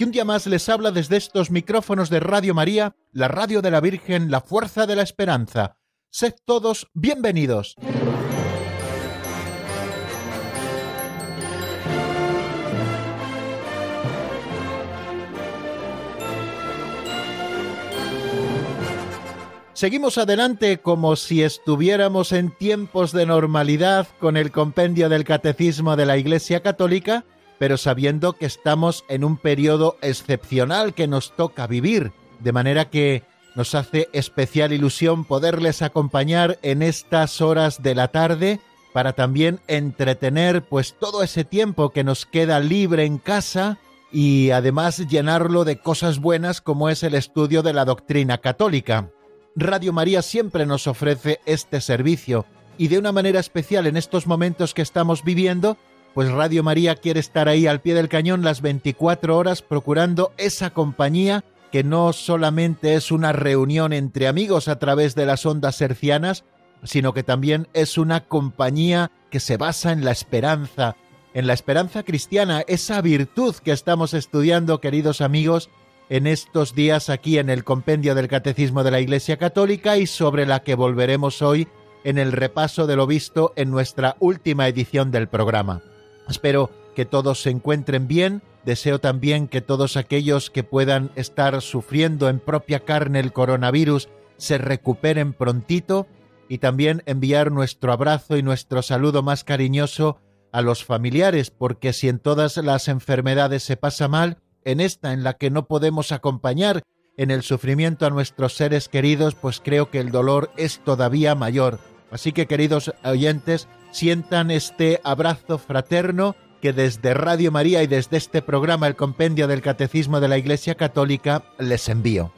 que un día más les habla desde estos micrófonos de Radio María, la radio de la Virgen, la fuerza de la esperanza. Sed todos bienvenidos. Seguimos adelante como si estuviéramos en tiempos de normalidad con el compendio del Catecismo de la Iglesia Católica, pero sabiendo que estamos en un periodo excepcional que nos toca vivir, de manera que nos hace especial ilusión poderles acompañar en estas horas de la tarde para también entretener pues todo ese tiempo que nos queda libre en casa y además llenarlo de cosas buenas como es el estudio de la doctrina católica. Radio María siempre nos ofrece este servicio y de una manera especial en estos momentos que estamos viviendo, pues Radio María quiere estar ahí al pie del cañón las 24 horas procurando esa compañía que no solamente es una reunión entre amigos a través de las ondas hercianas, sino que también es una compañía que se basa en la esperanza, en la esperanza cristiana, esa virtud que estamos estudiando, queridos amigos, en estos días aquí en el Compendio del Catecismo de la Iglesia Católica y sobre la que volveremos hoy en el repaso de lo visto en nuestra última edición del programa. Espero que todos se encuentren bien, deseo también que todos aquellos que puedan estar sufriendo en propia carne el coronavirus se recuperen prontito y también enviar nuestro abrazo y nuestro saludo más cariñoso a los familiares, porque si en todas las enfermedades se pasa mal, en esta en la que no podemos acompañar en el sufrimiento a nuestros seres queridos, pues creo que el dolor es todavía mayor. Así que queridos oyentes, sientan este abrazo fraterno que desde Radio María y desde este programa El Compendio del Catecismo de la Iglesia Católica les envío.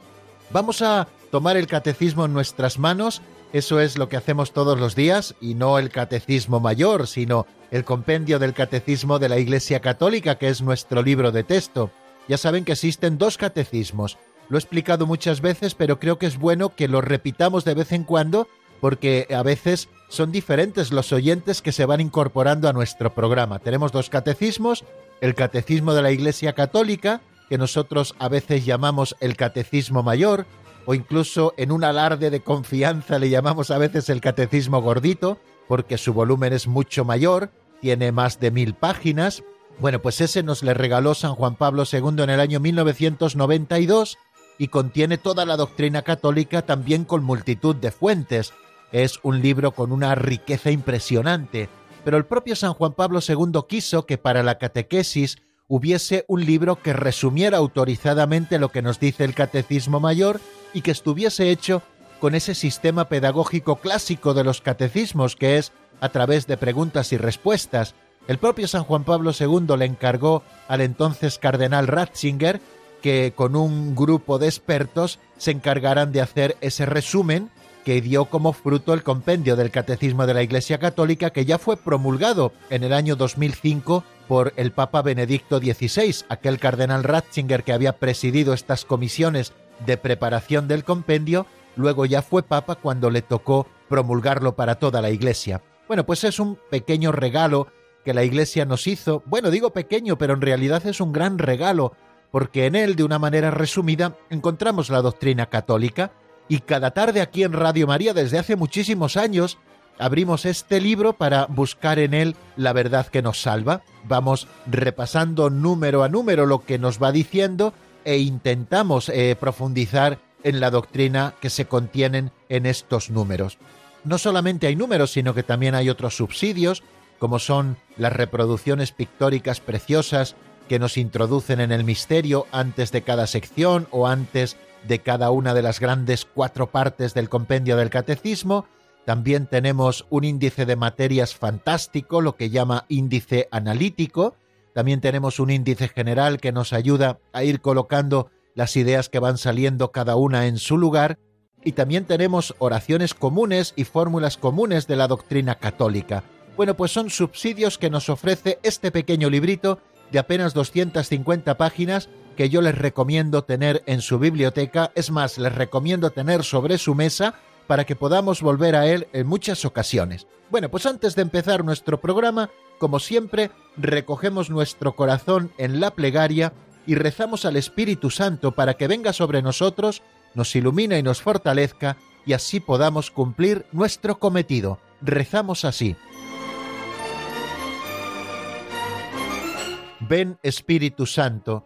Vamos a tomar el catecismo en nuestras manos, eso es lo que hacemos todos los días, y no el catecismo mayor, sino el compendio del Catecismo de la Iglesia Católica, que es nuestro libro de texto. Ya saben que existen dos catecismos. Lo he explicado muchas veces, pero creo que es bueno que lo repitamos de vez en cuando porque a veces son diferentes los oyentes que se van incorporando a nuestro programa. Tenemos dos catecismos, el Catecismo de la Iglesia Católica, que nosotros a veces llamamos el Catecismo Mayor, o incluso en un alarde de confianza le llamamos a veces el Catecismo Gordito, porque su volumen es mucho mayor, tiene más de mil páginas, bueno, pues ese nos le regaló San Juan Pablo II en el año 1992 y contiene toda la doctrina católica también con multitud de fuentes. Es un libro con una riqueza impresionante, pero el propio San Juan Pablo II quiso que para la catequesis hubiese un libro que resumiera autorizadamente lo que nos dice el Catecismo Mayor y que estuviese hecho con ese sistema pedagógico clásico de los catecismos, que es a través de preguntas y respuestas, el propio San Juan Pablo II le encargó al entonces cardenal Ratzinger que con un grupo de expertos se encargaran de hacer ese resumen que dio como fruto el compendio del Catecismo de la Iglesia Católica que ya fue promulgado en el año 2005 por el Papa Benedicto XVI, aquel cardenal Ratzinger que había presidido estas comisiones de preparación del compendio, luego ya fue Papa cuando le tocó promulgarlo para toda la Iglesia. Bueno, pues es un pequeño regalo que la Iglesia nos hizo, bueno, digo pequeño, pero en realidad es un gran regalo, porque en él, de una manera resumida, encontramos la doctrina católica, y cada tarde aquí en Radio María, desde hace muchísimos años, abrimos este libro para buscar en él la verdad que nos salva. Vamos repasando número a número lo que nos va diciendo e intentamos eh, profundizar en la doctrina que se contienen en estos números. No solamente hay números, sino que también hay otros subsidios, como son las reproducciones pictóricas preciosas que nos introducen en el misterio antes de cada sección o antes de cada una de las grandes cuatro partes del compendio del catecismo. También tenemos un índice de materias fantástico, lo que llama índice analítico. También tenemos un índice general que nos ayuda a ir colocando las ideas que van saliendo cada una en su lugar. y también tenemos oraciones comunes y fórmulas comunes de la doctrina católica. Bueno, pues son subsidios que nos ofrece este pequeño librito de apenas 250 páginas que yo les recomiendo tener en su biblioteca, es más, les recomiendo tener sobre su mesa para que podamos volver a él en muchas ocasiones. Bueno, pues antes de empezar nuestro programa, como siempre, recogemos nuestro corazón en la plegaria y rezamos al Espíritu Santo para que venga sobre nosotros, nos ilumine y nos fortalezca y así podamos cumplir nuestro cometido. Rezamos así. Ven Espíritu Santo,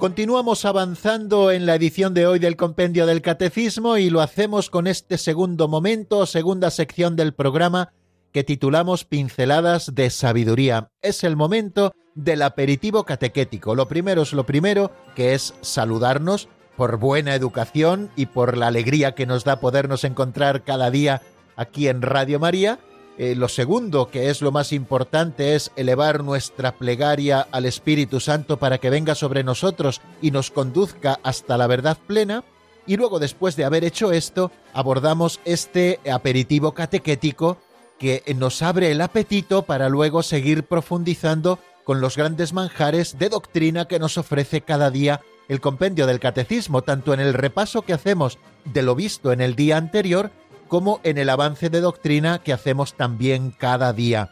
Continuamos avanzando en la edición de hoy del Compendio del Catecismo y lo hacemos con este segundo momento, segunda sección del programa que titulamos Pinceladas de Sabiduría. Es el momento del aperitivo catequético. Lo primero es lo primero, que es saludarnos por buena educación y por la alegría que nos da podernos encontrar cada día aquí en Radio María. Eh, lo segundo, que es lo más importante, es elevar nuestra plegaria al Espíritu Santo para que venga sobre nosotros y nos conduzca hasta la verdad plena. Y luego, después de haber hecho esto, abordamos este aperitivo catequético que nos abre el apetito para luego seguir profundizando con los grandes manjares de doctrina que nos ofrece cada día el compendio del catecismo, tanto en el repaso que hacemos de lo visto en el día anterior, como en el avance de doctrina que hacemos también cada día.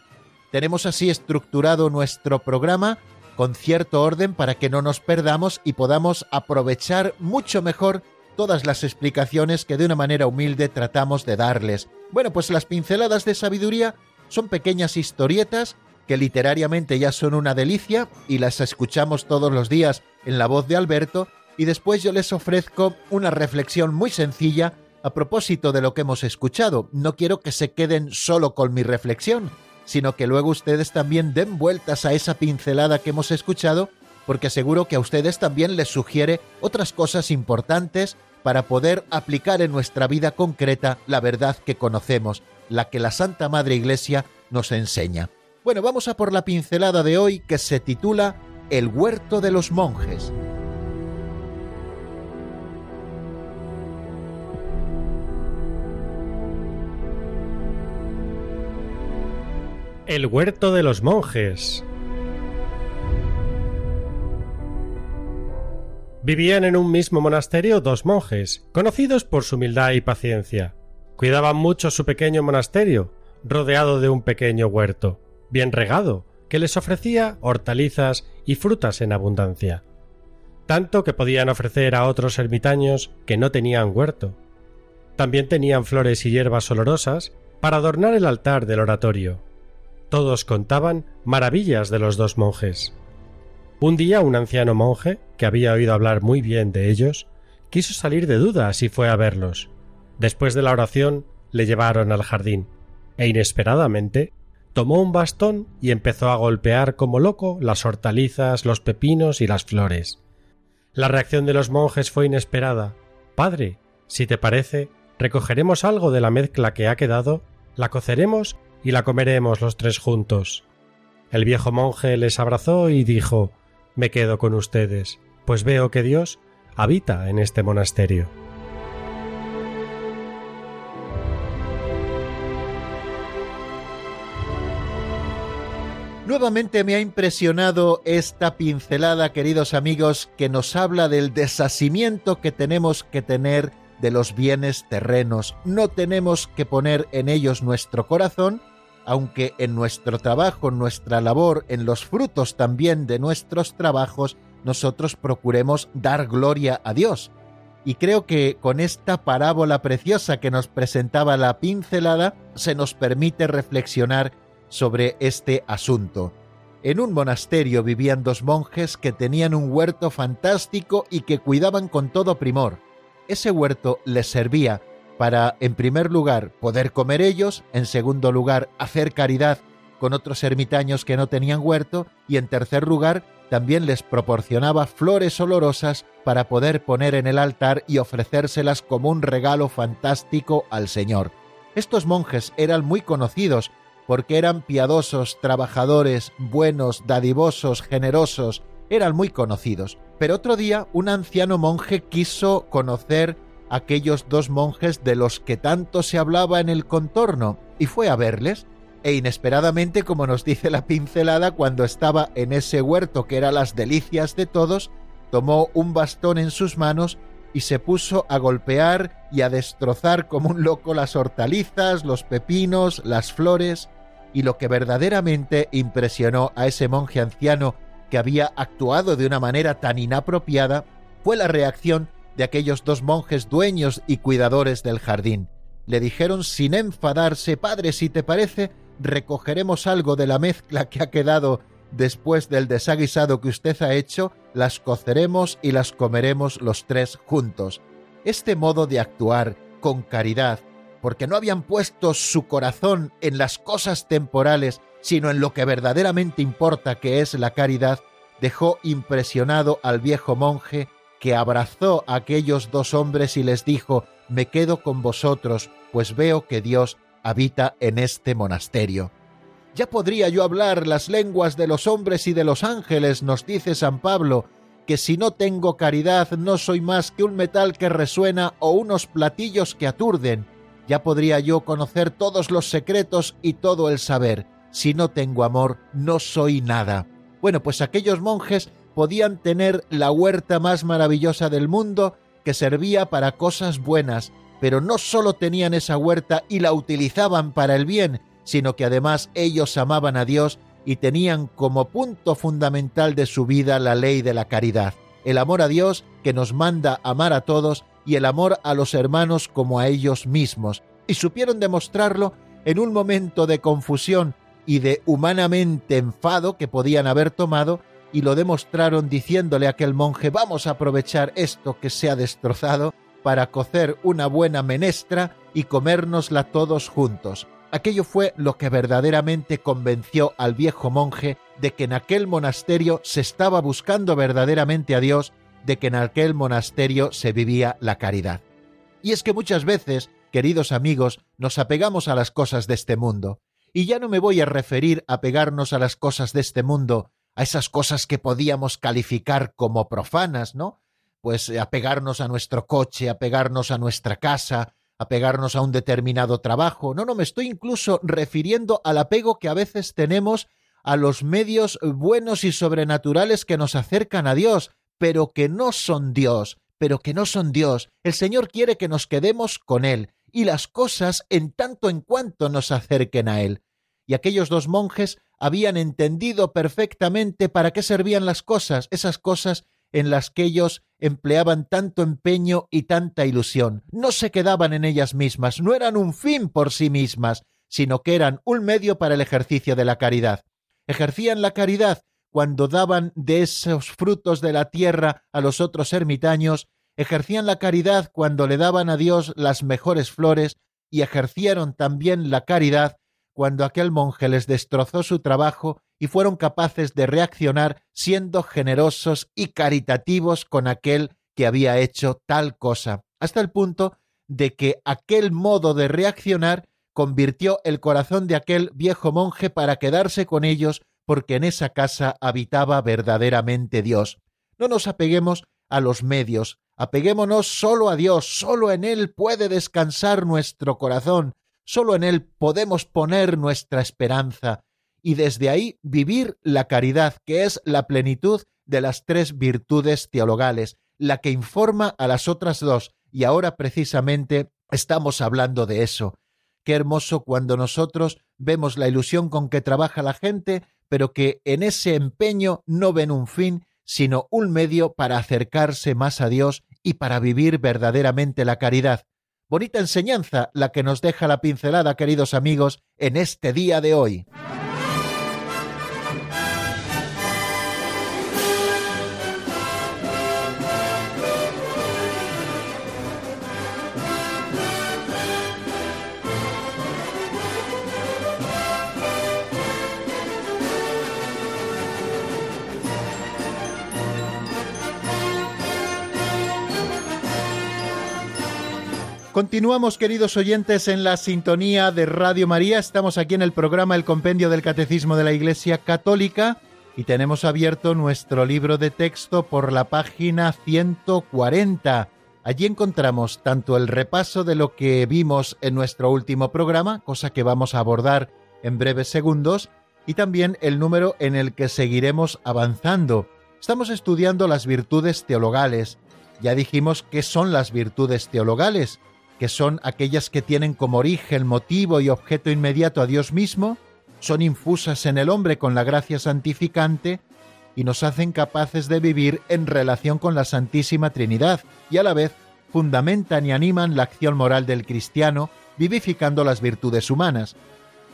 Tenemos así estructurado nuestro programa con cierto orden para que no nos perdamos y podamos aprovechar mucho mejor todas las explicaciones que de una manera humilde tratamos de darles. Bueno, pues las pinceladas de sabiduría son pequeñas historietas que literariamente ya son una delicia y las escuchamos todos los días en la voz de Alberto y después yo les ofrezco una reflexión muy sencilla a propósito de lo que hemos escuchado, no quiero que se queden solo con mi reflexión, sino que luego ustedes también den vueltas a esa pincelada que hemos escuchado, porque seguro que a ustedes también les sugiere otras cosas importantes para poder aplicar en nuestra vida concreta la verdad que conocemos, la que la Santa Madre Iglesia nos enseña. Bueno, vamos a por la pincelada de hoy que se titula El huerto de los monjes. El huerto de los monjes. Vivían en un mismo monasterio dos monjes, conocidos por su humildad y paciencia. Cuidaban mucho su pequeño monasterio, rodeado de un pequeño huerto, bien regado, que les ofrecía hortalizas y frutas en abundancia, tanto que podían ofrecer a otros ermitaños que no tenían huerto. También tenían flores y hierbas olorosas para adornar el altar del oratorio, todos contaban maravillas de los dos monjes. Un día un anciano monje, que había oído hablar muy bien de ellos, quiso salir de dudas y fue a verlos. Después de la oración le llevaron al jardín, e inesperadamente tomó un bastón y empezó a golpear como loco las hortalizas, los pepinos y las flores. La reacción de los monjes fue inesperada. Padre, si te parece, recogeremos algo de la mezcla que ha quedado, la coceremos y la comeremos los tres juntos. El viejo monje les abrazó y dijo Me quedo con ustedes, pues veo que Dios habita en este monasterio. Nuevamente me ha impresionado esta pincelada, queridos amigos, que nos habla del desasimiento que tenemos que tener de los bienes terrenos. No tenemos que poner en ellos nuestro corazón, aunque en nuestro trabajo, en nuestra labor, en los frutos también de nuestros trabajos, nosotros procuremos dar gloria a Dios. Y creo que con esta parábola preciosa que nos presentaba la pincelada, se nos permite reflexionar sobre este asunto. En un monasterio vivían dos monjes que tenían un huerto fantástico y que cuidaban con todo primor. Ese huerto les servía para, en primer lugar, poder comer ellos, en segundo lugar, hacer caridad con otros ermitaños que no tenían huerto, y en tercer lugar, también les proporcionaba flores olorosas para poder poner en el altar y ofrecérselas como un regalo fantástico al Señor. Estos monjes eran muy conocidos porque eran piadosos, trabajadores, buenos, dadivosos, generosos, eran muy conocidos. Pero otro día un anciano monje quiso conocer aquellos dos monjes de los que tanto se hablaba en el contorno y fue a verles e inesperadamente, como nos dice la pincelada, cuando estaba en ese huerto que era las delicias de todos, tomó un bastón en sus manos y se puso a golpear y a destrozar como un loco las hortalizas, los pepinos, las flores, y lo que verdaderamente impresionó a ese monje anciano que había actuado de una manera tan inapropiada fue la reacción de aquellos dos monjes dueños y cuidadores del jardín. Le dijeron sin enfadarse, Padre, si te parece, recogeremos algo de la mezcla que ha quedado después del desaguisado que usted ha hecho, las coceremos y las comeremos los tres juntos. Este modo de actuar con caridad, porque no habían puesto su corazón en las cosas temporales, sino en lo que verdaderamente importa, que es la caridad, dejó impresionado al viejo monje, que abrazó a aquellos dos hombres y les dijo, me quedo con vosotros, pues veo que Dios habita en este monasterio. Ya podría yo hablar las lenguas de los hombres y de los ángeles, nos dice San Pablo, que si no tengo caridad no soy más que un metal que resuena o unos platillos que aturden. Ya podría yo conocer todos los secretos y todo el saber. Si no tengo amor, no soy nada. Bueno, pues aquellos monjes podían tener la huerta más maravillosa del mundo, que servía para cosas buenas, pero no solo tenían esa huerta y la utilizaban para el bien, sino que además ellos amaban a Dios y tenían como punto fundamental de su vida la ley de la caridad, el amor a Dios que nos manda amar a todos y el amor a los hermanos como a ellos mismos, y supieron demostrarlo en un momento de confusión y de humanamente enfado que podían haber tomado, y lo demostraron diciéndole a aquel monje vamos a aprovechar esto que se ha destrozado para cocer una buena menestra y comérnosla todos juntos. Aquello fue lo que verdaderamente convenció al viejo monje de que en aquel monasterio se estaba buscando verdaderamente a Dios, de que en aquel monasterio se vivía la caridad. Y es que muchas veces, queridos amigos, nos apegamos a las cosas de este mundo. Y ya no me voy a referir a pegarnos a las cosas de este mundo, a esas cosas que podíamos calificar como profanas, ¿no? pues eh, apegarnos a nuestro coche, apegarnos a nuestra casa, apegarnos a un determinado trabajo. No, no, me estoy incluso refiriendo al apego que a veces tenemos a los medios buenos y sobrenaturales que nos acercan a Dios, pero que no son Dios, pero que no son Dios. El Señor quiere que nos quedemos con Él y las cosas en tanto en cuanto nos acerquen a Él. Y aquellos dos monjes habían entendido perfectamente para qué servían las cosas, esas cosas en las que ellos empleaban tanto empeño y tanta ilusión. No se quedaban en ellas mismas, no eran un fin por sí mismas, sino que eran un medio para el ejercicio de la caridad. Ejercían la caridad cuando daban de esos frutos de la tierra a los otros ermitaños, ejercían la caridad cuando le daban a Dios las mejores flores, y ejercieron también la caridad cuando aquel monje les destrozó su trabajo y fueron capaces de reaccionar siendo generosos y caritativos con aquel que había hecho tal cosa, hasta el punto de que aquel modo de reaccionar convirtió el corazón de aquel viejo monje para quedarse con ellos porque en esa casa habitaba verdaderamente Dios. No nos apeguemos a los medios, apeguémonos solo a Dios, solo en Él puede descansar nuestro corazón, Solo en Él podemos poner nuestra esperanza y desde ahí vivir la caridad, que es la plenitud de las tres virtudes teologales, la que informa a las otras dos, y ahora precisamente estamos hablando de eso. Qué hermoso cuando nosotros vemos la ilusión con que trabaja la gente, pero que en ese empeño no ven un fin, sino un medio para acercarse más a Dios y para vivir verdaderamente la caridad. Bonita enseñanza la que nos deja la pincelada, queridos amigos, en este día de hoy. Continuamos, queridos oyentes, en la sintonía de Radio María. Estamos aquí en el programa El Compendio del Catecismo de la Iglesia Católica y tenemos abierto nuestro libro de texto por la página 140. Allí encontramos tanto el repaso de lo que vimos en nuestro último programa, cosa que vamos a abordar en breves segundos, y también el número en el que seguiremos avanzando. Estamos estudiando las virtudes teologales. Ya dijimos qué son las virtudes teologales que son aquellas que tienen como origen, motivo y objeto inmediato a Dios mismo, son infusas en el hombre con la gracia santificante y nos hacen capaces de vivir en relación con la Santísima Trinidad y a la vez fundamentan y animan la acción moral del cristiano, vivificando las virtudes humanas.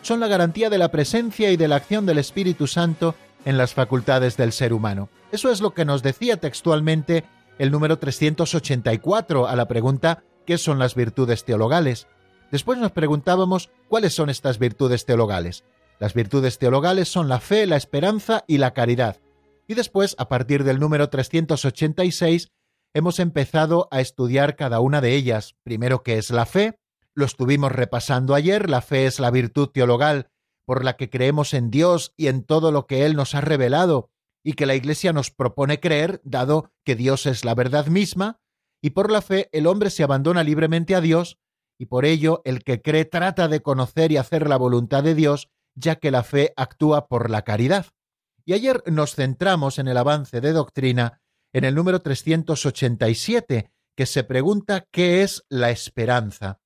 Son la garantía de la presencia y de la acción del Espíritu Santo en las facultades del ser humano. Eso es lo que nos decía textualmente el número 384 a la pregunta qué son las virtudes teologales. Después nos preguntábamos cuáles son estas virtudes teologales. Las virtudes teologales son la fe, la esperanza y la caridad. Y después, a partir del número 386, hemos empezado a estudiar cada una de ellas. Primero, ¿qué es la fe? Lo estuvimos repasando ayer. La fe es la virtud teologal por la que creemos en Dios y en todo lo que Él nos ha revelado y que la Iglesia nos propone creer, dado que Dios es la verdad misma, y por la fe el hombre se abandona libremente a Dios, y por ello el que cree trata de conocer y hacer la voluntad de Dios, ya que la fe actúa por la caridad. Y ayer nos centramos en el avance de doctrina en el número 387, que se pregunta qué es la esperanza.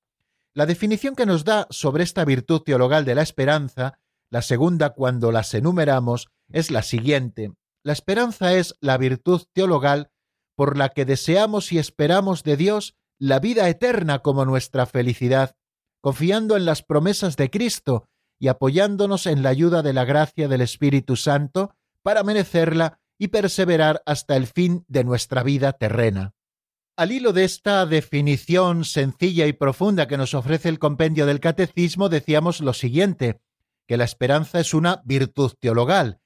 La definición que nos da sobre esta virtud teologal de la esperanza, la segunda cuando las enumeramos, es la siguiente. La esperanza es la virtud teologal por la que deseamos y esperamos de Dios la vida eterna como nuestra felicidad, confiando en las promesas de Cristo y apoyándonos en la ayuda de la gracia del Espíritu Santo para merecerla y perseverar hasta el fin de nuestra vida terrena. Al hilo de esta definición sencilla y profunda que nos ofrece el compendio del Catecismo, decíamos lo siguiente, que la esperanza es una virtud teologal,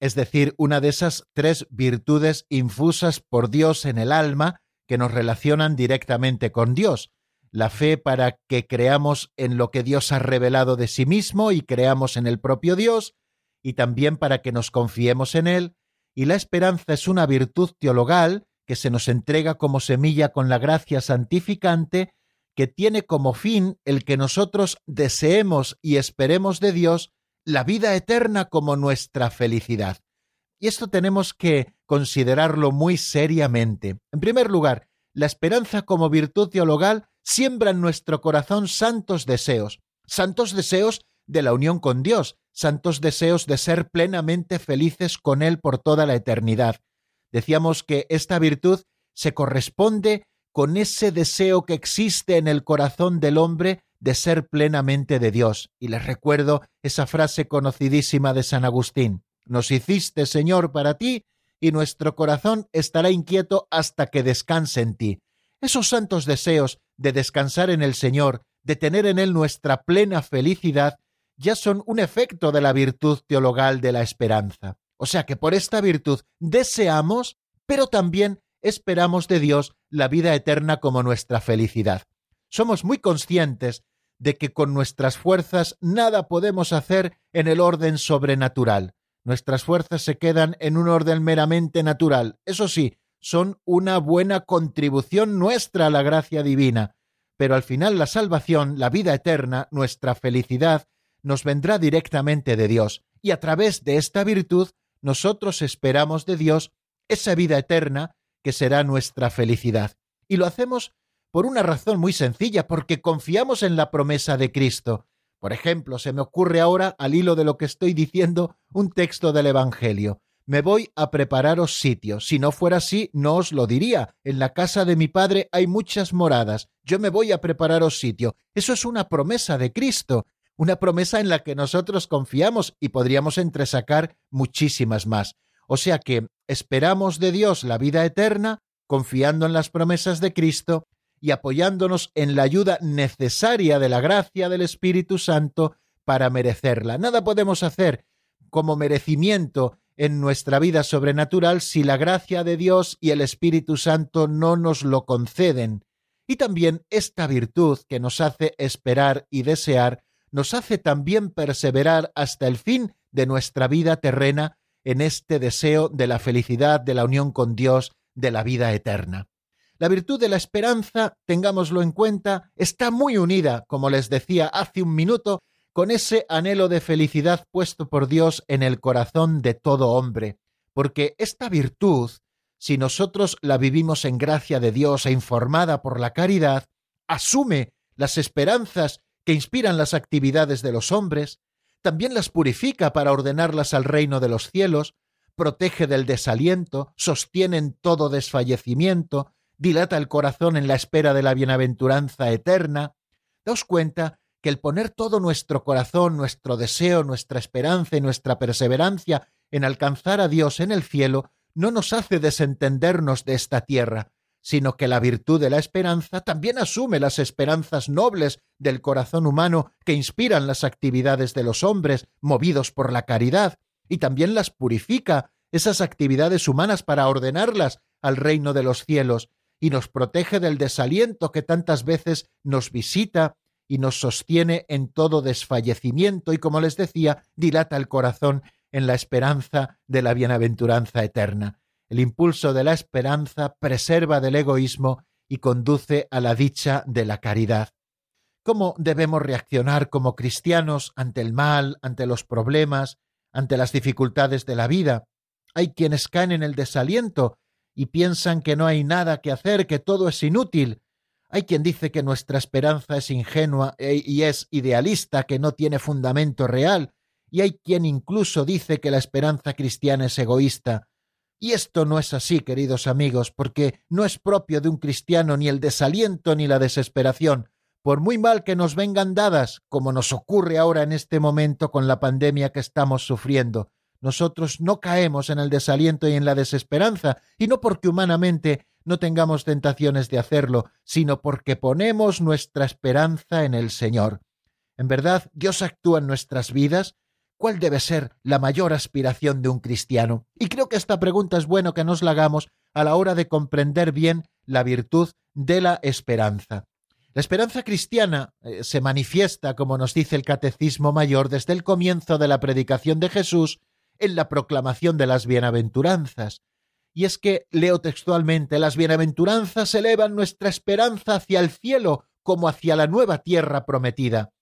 es decir, una de esas tres virtudes infusas por Dios en el alma que nos relacionan directamente con Dios. La fe para que creamos en lo que Dios ha revelado de sí mismo y creamos en el propio Dios, y también para que nos confiemos en Él, y la esperanza es una virtud teologal que se nos entrega como semilla con la gracia santificante, que tiene como fin el que nosotros deseemos y esperemos de Dios la vida eterna como nuestra felicidad. Y esto tenemos que considerarlo muy seriamente. En primer lugar, la esperanza como virtud teologal siembra en nuestro corazón santos deseos, santos deseos de la unión con Dios, santos deseos de ser plenamente felices con Él por toda la eternidad. Decíamos que esta virtud se corresponde con ese deseo que existe en el corazón del hombre de ser plenamente de Dios. Y les recuerdo esa frase conocidísima de San Agustín. Nos hiciste, Señor, para ti, y nuestro corazón estará inquieto hasta que descanse en ti. Esos santos deseos de descansar en el Señor, de tener en Él nuestra plena felicidad, ya son un efecto de la virtud teologal de la esperanza. O sea que por esta virtud deseamos, pero también esperamos de Dios la vida eterna como nuestra felicidad. Somos muy conscientes de que con nuestras fuerzas nada podemos hacer en el orden sobrenatural. Nuestras fuerzas se quedan en un orden meramente natural. Eso sí, son una buena contribución nuestra a la gracia divina. Pero al final la salvación, la vida eterna, nuestra felicidad, nos vendrá directamente de Dios. Y a través de esta virtud, nosotros esperamos de Dios esa vida eterna que será nuestra felicidad. Y lo hacemos por una razón muy sencilla, porque confiamos en la promesa de Cristo. Por ejemplo, se me ocurre ahora, al hilo de lo que estoy diciendo, un texto del Evangelio. me voy a prepararos sitio. Si no fuera así, no os lo diría. En la casa de mi padre hay muchas moradas. Yo me voy a prepararos sitio. Eso es una promesa de Cristo, una promesa en la que nosotros confiamos y podríamos entresacar muchísimas más. O sea que esperamos de Dios la vida eterna, confiando en las promesas de Cristo y apoyándonos en la ayuda necesaria de la gracia del Espíritu Santo para merecerla. Nada podemos hacer como merecimiento en nuestra vida sobrenatural si la gracia de Dios y el Espíritu Santo no nos lo conceden. Y también esta virtud que nos hace esperar y desear, nos hace también perseverar hasta el fin de nuestra vida terrena en este deseo de la felicidad, de la unión con Dios, de la vida eterna. La virtud de la esperanza, tengámoslo en cuenta, está muy unida, como les decía hace un minuto, con ese anhelo de felicidad puesto por Dios en el corazón de todo hombre, porque esta virtud, si nosotros la vivimos en gracia de Dios e informada por la caridad, asume las esperanzas que inspiran las actividades de los hombres, también las purifica para ordenarlas al reino de los cielos, protege del desaliento, sostiene en todo desfallecimiento, dilata el corazón en la espera de la bienaventuranza eterna. Daos cuenta que el poner todo nuestro corazón, nuestro deseo, nuestra esperanza y nuestra perseverancia en alcanzar a Dios en el cielo no nos hace desentendernos de esta tierra, sino que la virtud de la esperanza también asume las esperanzas nobles del corazón humano que inspiran las actividades de los hombres movidos por la caridad, y también las purifica, esas actividades humanas para ordenarlas al reino de los cielos, y nos protege del desaliento que tantas veces nos visita y nos sostiene en todo desfallecimiento y, como les decía, dilata el corazón en la esperanza de la bienaventuranza eterna. El impulso de la esperanza preserva del egoísmo y conduce a la dicha de la caridad. ¿Cómo debemos reaccionar como cristianos ante el mal, ante los problemas, ante las dificultades de la vida? Hay quienes caen en el desaliento y piensan que no hay nada que hacer, que todo es inútil, hay quien dice que nuestra esperanza es ingenua e, y es idealista, que no tiene fundamento real, y hay quien incluso dice que la esperanza cristiana es egoísta. Y esto no es así, queridos amigos, porque no es propio de un cristiano ni el desaliento ni la desesperación, por muy mal que nos vengan dadas, como nos ocurre ahora en este momento con la pandemia que estamos sufriendo. Nosotros no caemos en el desaliento y en la desesperanza, y no porque humanamente no tengamos tentaciones de hacerlo, sino porque ponemos nuestra esperanza en el Señor. En verdad, Dios actúa en nuestras vidas. ¿Cuál debe ser la mayor aspiración de un cristiano? Y creo que esta pregunta es bueno que nos la hagamos a la hora de comprender bien la virtud de la esperanza. La esperanza cristiana eh, se manifiesta, como nos dice el Catecismo Mayor, desde el comienzo de la predicación de Jesús en la proclamación de las bienaventuranzas. Y es que, leo textualmente, las bienaventuranzas elevan nuestra esperanza hacia el cielo como hacia la nueva tierra prometida.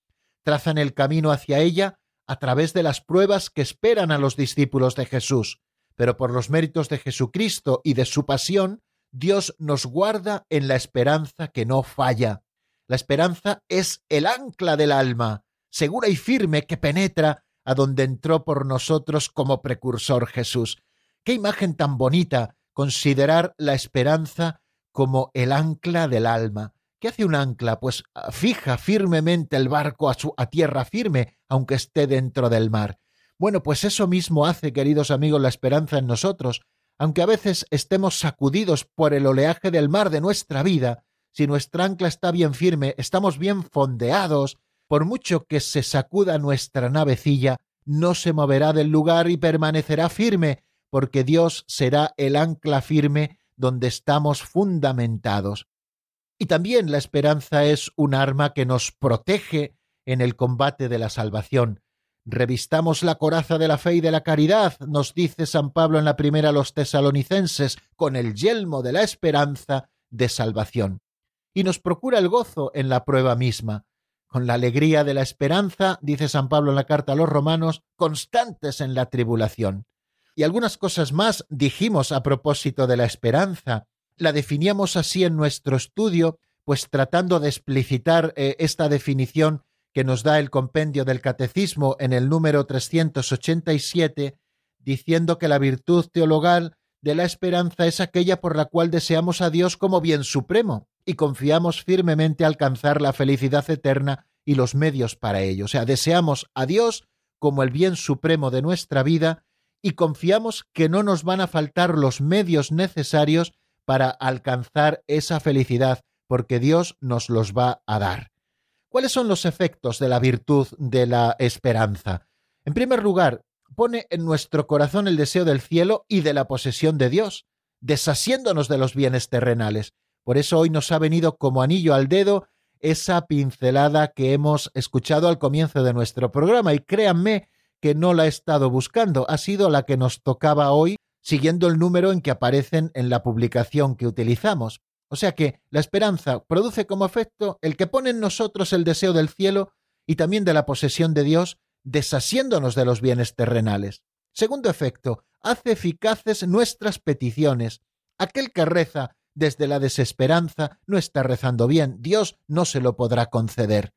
Trazan el camino hacia ella a través de las pruebas que esperan a los discípulos de Jesús. Pero por los méritos de Jesucristo y de su pasión, Dios nos guarda en la esperanza que no falla. La esperanza es el ancla del alma, segura y firme que penetra a donde entró por nosotros como precursor Jesús. Qué imagen tan bonita considerar la esperanza como el ancla del alma. ¿Qué hace un ancla? Pues ah, fija firmemente el barco a, su, a tierra firme, aunque esté dentro del mar. Bueno, pues eso mismo hace, queridos amigos, la esperanza en nosotros, aunque a veces estemos sacudidos por el oleaje del mar de nuestra vida, si nuestra ancla está bien firme, estamos bien fondeados, por mucho que se sacuda nuestra navecilla, no se moverá del lugar y permanecerá firme, porque Dios será el ancla firme donde estamos fundamentados. Y también la esperanza es un arma que nos protege en el combate de la salvación. Revistamos la coraza de la fe y de la caridad, nos dice San Pablo en la primera a los tesalonicenses, con el yelmo de la esperanza de salvación. Y nos procura el gozo en la prueba misma, con la alegría de la esperanza, dice San Pablo en la carta a los romanos, constantes en la tribulación y algunas cosas más dijimos a propósito de la esperanza. La definíamos así en nuestro estudio, pues tratando de explicitar eh, esta definición que nos da el compendio del catecismo en el número 387, diciendo que la virtud teologal de la esperanza es aquella por la cual deseamos a Dios como bien supremo y confiamos firmemente alcanzar la felicidad eterna y los medios para ello. O sea, deseamos a Dios como el bien supremo de nuestra vida y confiamos que no nos van a faltar los medios necesarios para alcanzar esa felicidad, porque Dios nos los va a dar. ¿Cuáles son los efectos de la virtud de la esperanza? En primer lugar, pone en nuestro corazón el deseo del cielo y de la posesión de Dios, desasiéndonos de los bienes terrenales. Por eso hoy nos ha venido como anillo al dedo esa pincelada que hemos escuchado al comienzo de nuestro programa y créanme que no la he estado buscando, ha sido la que nos tocaba hoy siguiendo el número en que aparecen en la publicación que utilizamos. O sea que la esperanza produce como efecto el que pone en nosotros el deseo del cielo y también de la posesión de Dios, desasiéndonos de los bienes terrenales. Segundo efecto, hace eficaces nuestras peticiones. Aquel que reza desde la desesperanza no está rezando bien, Dios no se lo podrá conceder.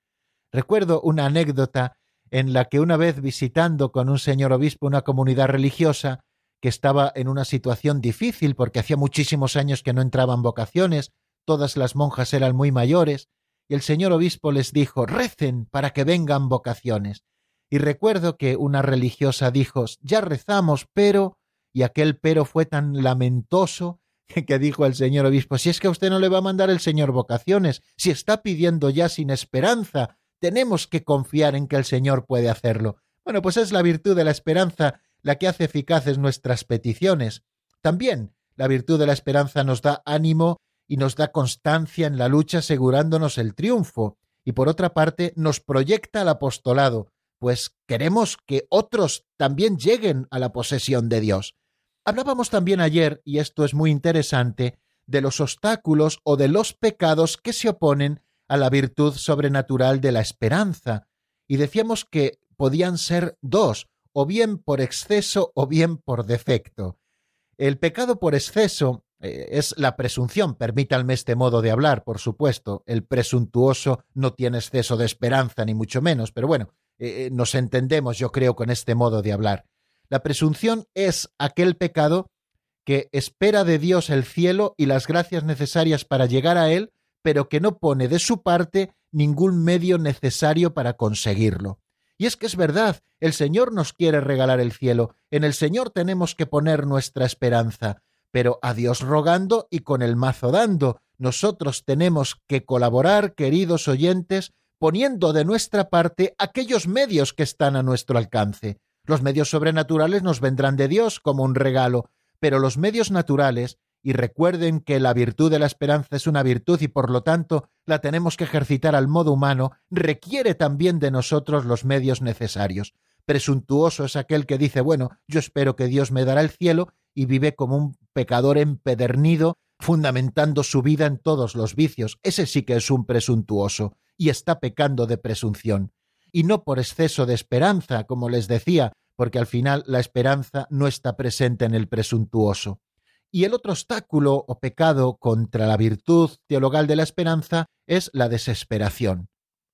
Recuerdo una anécdota en la que una vez visitando con un señor obispo una comunidad religiosa que estaba en una situación difícil porque hacía muchísimos años que no entraban vocaciones, todas las monjas eran muy mayores, y el señor obispo les dijo recen para que vengan vocaciones. Y recuerdo que una religiosa dijo ya rezamos, pero y aquel pero fue tan lamentoso que dijo el señor obispo si es que a usted no le va a mandar el señor vocaciones, si está pidiendo ya sin esperanza, tenemos que confiar en que el Señor puede hacerlo. Bueno, pues es la virtud de la esperanza la que hace eficaces nuestras peticiones. También la virtud de la esperanza nos da ánimo y nos da constancia en la lucha asegurándonos el triunfo, y por otra parte nos proyecta al apostolado, pues queremos que otros también lleguen a la posesión de Dios. Hablábamos también ayer, y esto es muy interesante, de los obstáculos o de los pecados que se oponen a la virtud sobrenatural de la esperanza, y decíamos que podían ser dos, o bien por exceso o bien por defecto. El pecado por exceso eh, es la presunción, permítanme este modo de hablar, por supuesto. El presuntuoso no tiene exceso de esperanza, ni mucho menos, pero bueno, eh, eh, nos entendemos, yo creo, con este modo de hablar. La presunción es aquel pecado que espera de Dios el cielo y las gracias necesarias para llegar a él, pero que no pone de su parte ningún medio necesario para conseguirlo. Y es que es verdad, el Señor nos quiere regalar el cielo, en el Señor tenemos que poner nuestra esperanza, pero a Dios rogando y con el mazo dando, nosotros tenemos que colaborar, queridos oyentes, poniendo de nuestra parte aquellos medios que están a nuestro alcance. Los medios sobrenaturales nos vendrán de Dios como un regalo, pero los medios naturales y recuerden que la virtud de la esperanza es una virtud y por lo tanto la tenemos que ejercitar al modo humano, requiere también de nosotros los medios necesarios. Presuntuoso es aquel que dice, bueno, yo espero que Dios me dará el cielo y vive como un pecador empedernido, fundamentando su vida en todos los vicios. Ese sí que es un presuntuoso y está pecando de presunción. Y no por exceso de esperanza, como les decía, porque al final la esperanza no está presente en el presuntuoso. Y el otro obstáculo o pecado contra la virtud teologal de la esperanza es la desesperación.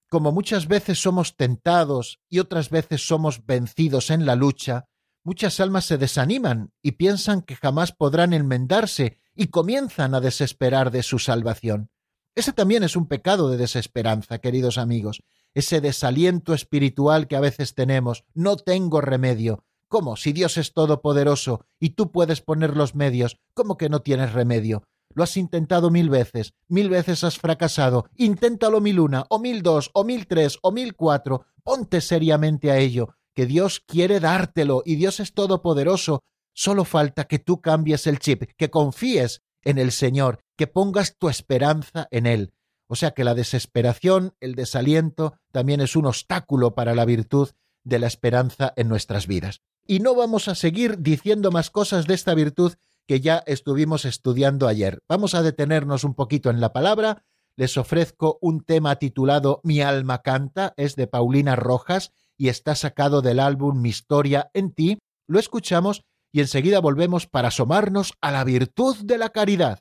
Como muchas veces somos tentados y otras veces somos vencidos en la lucha, muchas almas se desaniman y piensan que jamás podrán enmendarse y comienzan a desesperar de su salvación. Ese también es un pecado de desesperanza, queridos amigos, ese desaliento espiritual que a veces tenemos, no tengo remedio, ¿Cómo? Si Dios es todopoderoso y tú puedes poner los medios, ¿cómo que no tienes remedio? Lo has intentado mil veces, mil veces has fracasado, inténtalo mil una, o mil dos, o mil tres, o mil cuatro, ponte seriamente a ello, que Dios quiere dártelo y Dios es todopoderoso. Solo falta que tú cambies el chip, que confíes en el Señor, que pongas tu esperanza en Él. O sea que la desesperación, el desaliento, también es un obstáculo para la virtud de la esperanza en nuestras vidas. Y no vamos a seguir diciendo más cosas de esta virtud que ya estuvimos estudiando ayer. Vamos a detenernos un poquito en la palabra. Les ofrezco un tema titulado Mi alma canta, es de Paulina Rojas y está sacado del álbum Mi historia en ti. Lo escuchamos y enseguida volvemos para asomarnos a la virtud de la caridad.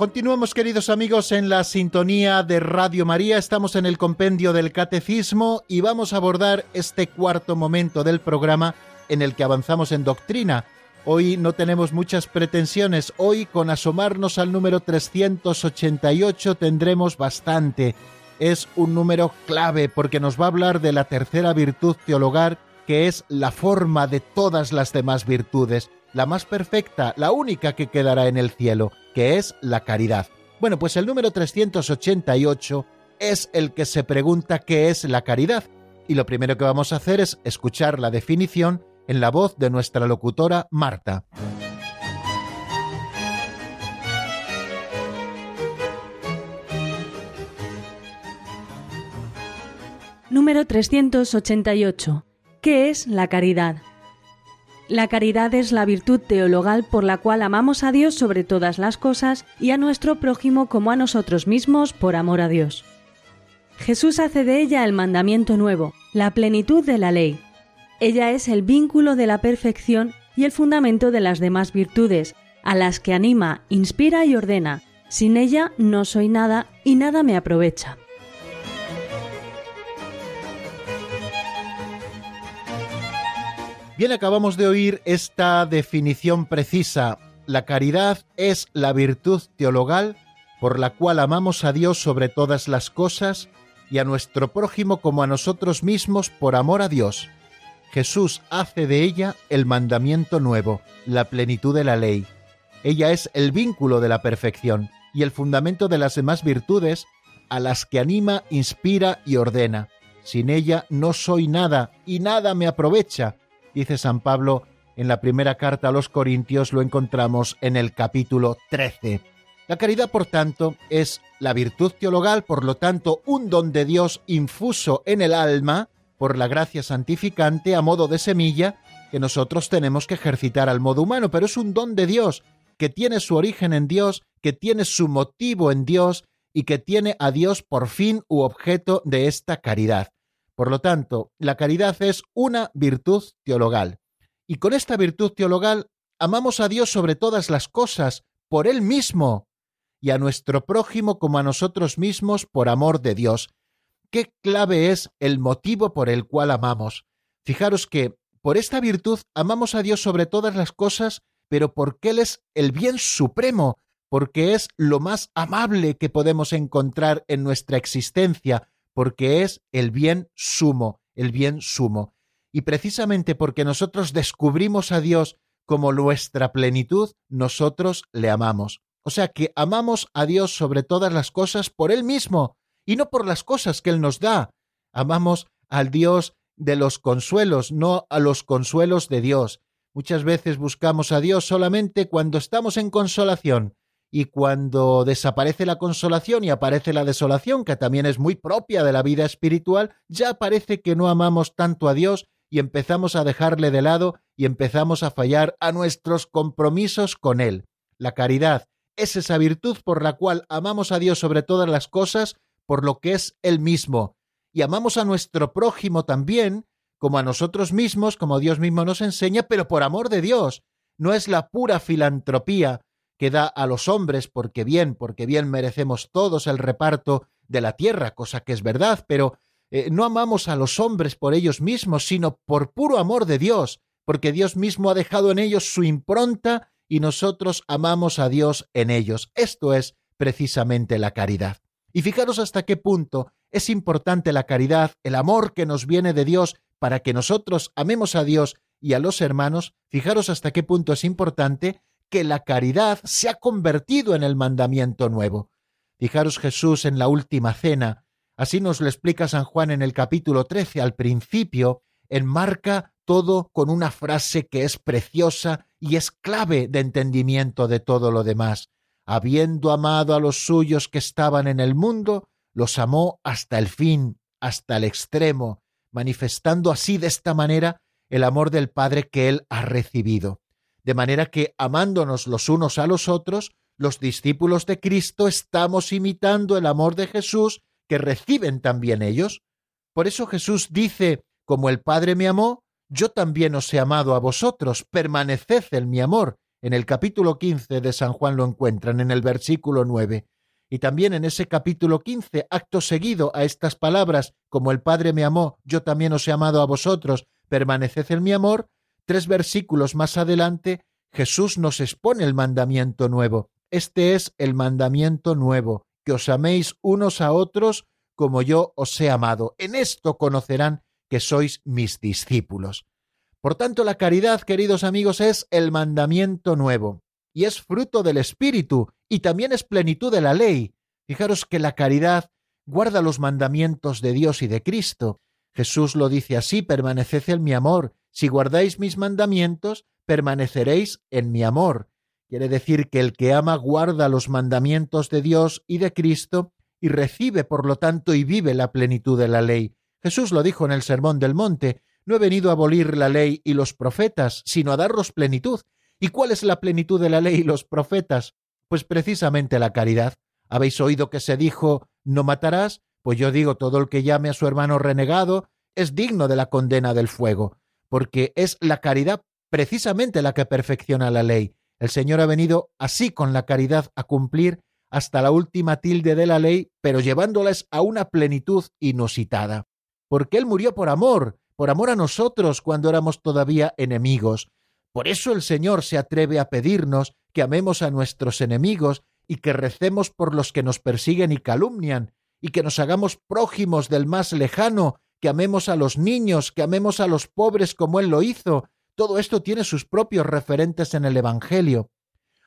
Continuamos, queridos amigos, en la sintonía de Radio María. Estamos en el compendio del Catecismo y vamos a abordar este cuarto momento del programa en el que avanzamos en doctrina. Hoy no tenemos muchas pretensiones. Hoy, con asomarnos al número 388, tendremos bastante. Es un número clave porque nos va a hablar de la tercera virtud teologal, que es la forma de todas las demás virtudes la más perfecta, la única que quedará en el cielo, que es la caridad. Bueno, pues el número 388 es el que se pregunta qué es la caridad, y lo primero que vamos a hacer es escuchar la definición en la voz de nuestra locutora Marta. Número 388. ¿Qué es la caridad? La caridad es la virtud teologal por la cual amamos a Dios sobre todas las cosas y a nuestro prójimo como a nosotros mismos por amor a Dios. Jesús hace de ella el mandamiento nuevo, la plenitud de la ley. Ella es el vínculo de la perfección y el fundamento de las demás virtudes, a las que anima, inspira y ordena. Sin ella no soy nada y nada me aprovecha. Bien, acabamos de oír esta definición precisa. La caridad es la virtud teologal por la cual amamos a Dios sobre todas las cosas y a nuestro prójimo como a nosotros mismos por amor a Dios. Jesús hace de ella el mandamiento nuevo, la plenitud de la ley. Ella es el vínculo de la perfección y el fundamento de las demás virtudes a las que anima, inspira y ordena. Sin ella no soy nada y nada me aprovecha, dice San Pablo en la primera carta a los Corintios, lo encontramos en el capítulo 13. La caridad, por tanto, es la virtud teologal, por lo tanto, un don de Dios infuso en el alma por la gracia santificante a modo de semilla que nosotros tenemos que ejercitar al modo humano, pero es un don de Dios que tiene su origen en Dios, que tiene su motivo en Dios y que tiene a Dios por fin u objeto de esta caridad. Por lo tanto, la caridad es una virtud teologal. Y con esta virtud teologal amamos a Dios sobre todas las cosas, por Él mismo, y a nuestro prójimo como a nosotros mismos por amor de Dios. ¿Qué clave es el motivo por el cual amamos? Fijaros que por esta virtud amamos a Dios sobre todas las cosas, pero porque Él es el bien supremo, porque es lo más amable que podemos encontrar en nuestra existencia, porque es el bien sumo, el bien sumo. Y precisamente porque nosotros descubrimos a Dios como nuestra plenitud, nosotros le amamos. O sea que amamos a Dios sobre todas las cosas por Él mismo y no por las cosas que Él nos da. Amamos al Dios de los consuelos, no a los consuelos de Dios. Muchas veces buscamos a Dios solamente cuando estamos en consolación, y cuando desaparece la consolación y aparece la desolación, que también es muy propia de la vida espiritual, ya parece que no amamos tanto a Dios y empezamos a dejarle de lado y empezamos a fallar a nuestros compromisos con Él. La caridad es esa virtud por la cual amamos a Dios sobre todas las cosas por lo que es Él mismo, y amamos a nuestro prójimo también, como a nosotros mismos, como Dios mismo nos enseña, pero por amor de Dios. No es la pura filantropía, que da a los hombres porque bien, porque bien merecemos todos el reparto de la tierra, cosa que es verdad, pero eh, no amamos a los hombres por ellos mismos, sino por puro amor de Dios, porque Dios mismo ha dejado en ellos su impronta y nosotros amamos a Dios en ellos. Esto es precisamente la caridad. Y fijaros hasta qué punto es importante la caridad, el amor que nos viene de Dios para que nosotros amemos a Dios y a los hermanos, fijaros hasta qué punto es importante que la caridad se ha convertido en el mandamiento nuevo. Fijaros Jesús en la última cena, así nos lo explica San Juan en el capítulo 13 al principio, enmarca todo con una frase que es preciosa y es clave de entendimiento de todo lo demás. habiendo amado a los suyos que estaban en el mundo, los amó hasta el fin, hasta el extremo, manifestando así de esta manera el amor del Padre que él ha recibido. De manera que, amándonos los unos a los otros, los discípulos de Cristo estamos imitando el amor de Jesús que reciben también ellos. Por eso Jesús dice, como el Padre me amó, yo también os he amado a vosotros, permaneced en mi amor. En el capítulo 15 de San Juan lo encuentran, en el versículo 9. Y también en ese capítulo 15, acto seguido a estas palabras, como el Padre me amó, yo también os he amado a vosotros, permaneced en mi amor, tres versículos más adelante, Jesús nos expone el mandamiento nuevo. Este es el mandamiento nuevo, que os améis unos a otros como yo os he amado. En esto conocerán que sois mis discípulos. Por tanto, la caridad, queridos amigos, es el mandamiento nuevo y es fruto del Espíritu y también es plenitud de la ley. Fijaros que la caridad guarda los mandamientos de Dios y de Cristo. Jesús lo dice así, permaneced en mi amor. Si guardáis mis mandamientos, permaneceréis en mi amor. Quiere decir que el que ama guarda los mandamientos de Dios y de Cristo y recibe, por lo tanto, y vive la plenitud de la ley. Jesús lo dijo en el Sermón del Monte, no he venido a abolir la ley y los profetas, sino a darlos plenitud. ¿Y cuál es la plenitud de la ley y los profetas? Pues precisamente la caridad. ¿Habéis oído que se dijo no matarás? Pues yo digo todo el que llame a su hermano renegado es digno de la condena del fuego, porque es la caridad precisamente la que perfecciona la ley. El Señor ha venido así con la caridad a cumplir hasta la última tilde de la ley, pero llevándolas a una plenitud inusitada. Porque Él murió por amor, por amor a nosotros cuando éramos todavía enemigos. Por eso el Señor se atreve a pedirnos que amemos a nuestros enemigos y que recemos por los que nos persiguen y calumnian, y que nos hagamos prójimos del más lejano, que amemos a los niños, que amemos a los pobres como Él lo hizo. Todo esto tiene sus propios referentes en el Evangelio.